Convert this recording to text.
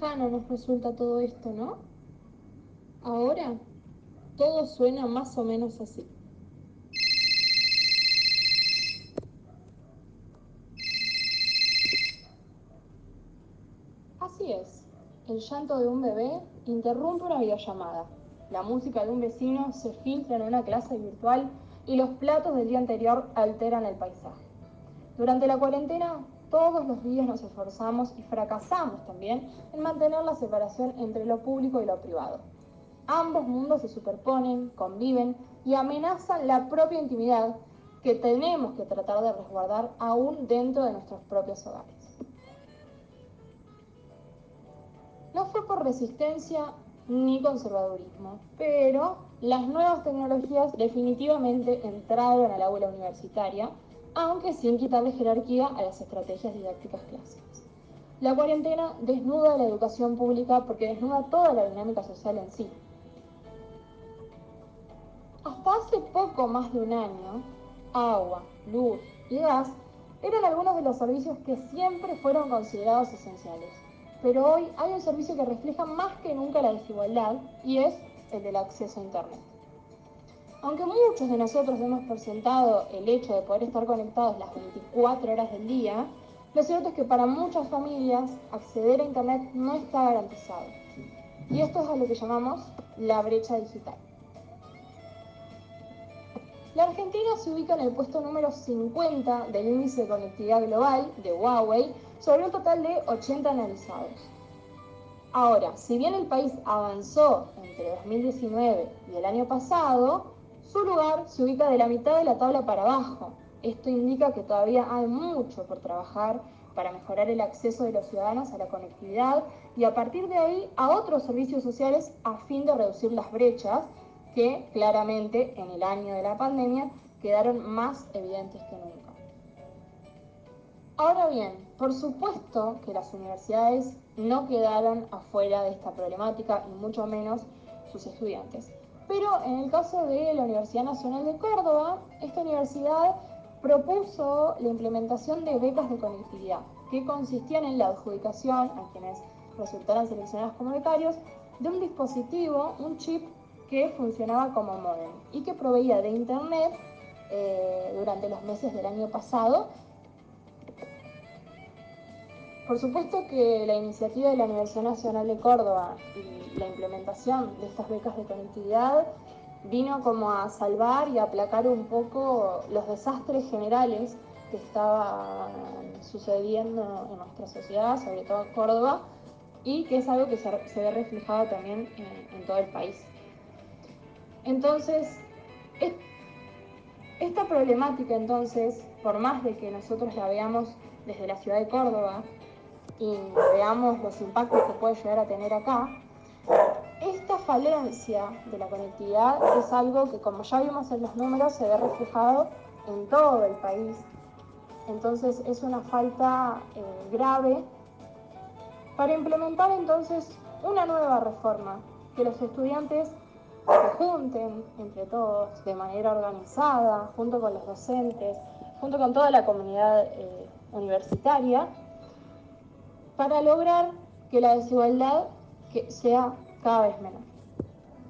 lejano nos resulta todo esto, ¿no? Ahora todo suena más o menos así. Así es, el llanto de un bebé interrumpe una videollamada, la música de un vecino se filtra en una clase virtual y los platos del día anterior alteran el paisaje. Durante la cuarentena, todos los días nos esforzamos y fracasamos también en mantener la separación entre lo público y lo privado. Ambos mundos se superponen, conviven y amenazan la propia intimidad que tenemos que tratar de resguardar aún dentro de nuestros propios hogares. No fue por resistencia ni conservadurismo, pero las nuevas tecnologías definitivamente entraron al aula universitaria, aunque sin quitarle jerarquía a las estrategias didácticas clásicas. La cuarentena desnuda la educación pública porque desnuda toda la dinámica social en sí. Hasta hace poco más de un año, agua, luz y gas eran algunos de los servicios que siempre fueron considerados esenciales. Pero hoy hay un servicio que refleja más que nunca la desigualdad y es el del acceso a Internet. Aunque muchos de nosotros hemos presentado el hecho de poder estar conectados las 24 horas del día, lo cierto es que para muchas familias acceder a Internet no está garantizado. Y esto es a lo que llamamos la brecha digital. La Argentina se ubica en el puesto número 50 del índice de conectividad global de Huawei sobre un total de 80 analizados. Ahora, si bien el país avanzó entre 2019 y el año pasado, su lugar se ubica de la mitad de la tabla para abajo. Esto indica que todavía hay mucho por trabajar para mejorar el acceso de los ciudadanos a la conectividad y a partir de ahí a otros servicios sociales a fin de reducir las brechas que claramente en el año de la pandemia quedaron más evidentes que nunca. Ahora bien, por supuesto que las universidades no quedaron afuera de esta problemática y mucho menos sus estudiantes. Pero en el caso de la Universidad Nacional de Córdoba, esta universidad propuso la implementación de becas de conectividad, que consistían en la adjudicación a quienes resultaran seleccionados como becarios de un dispositivo, un chip que funcionaba como modem y que proveía de internet eh, durante los meses del año pasado. Por supuesto que la iniciativa de la Universidad Nacional de Córdoba y la implementación de estas becas de conectividad vino como a salvar y aplacar un poco los desastres generales que estaban sucediendo en nuestra sociedad, sobre todo en Córdoba, y que es algo que se, ve reflejado también en todo el país. Entonces, esta problemática entonces, por más de que nosotros la veamos desde la ciudad de Córdoba y veamos los impactos que puede llegar a tener acá, esta falencia de la conectividad es algo que como ya vimos en los números se ve reflejado en todo el país. Entonces es una falta eh, grave para implementar entonces una nueva reforma, que los estudiantes se junten entre todos de manera organizada, junto con los docentes, junto con toda la comunidad eh, universitaria, para lograr que la desigualdad sea cada vez menor.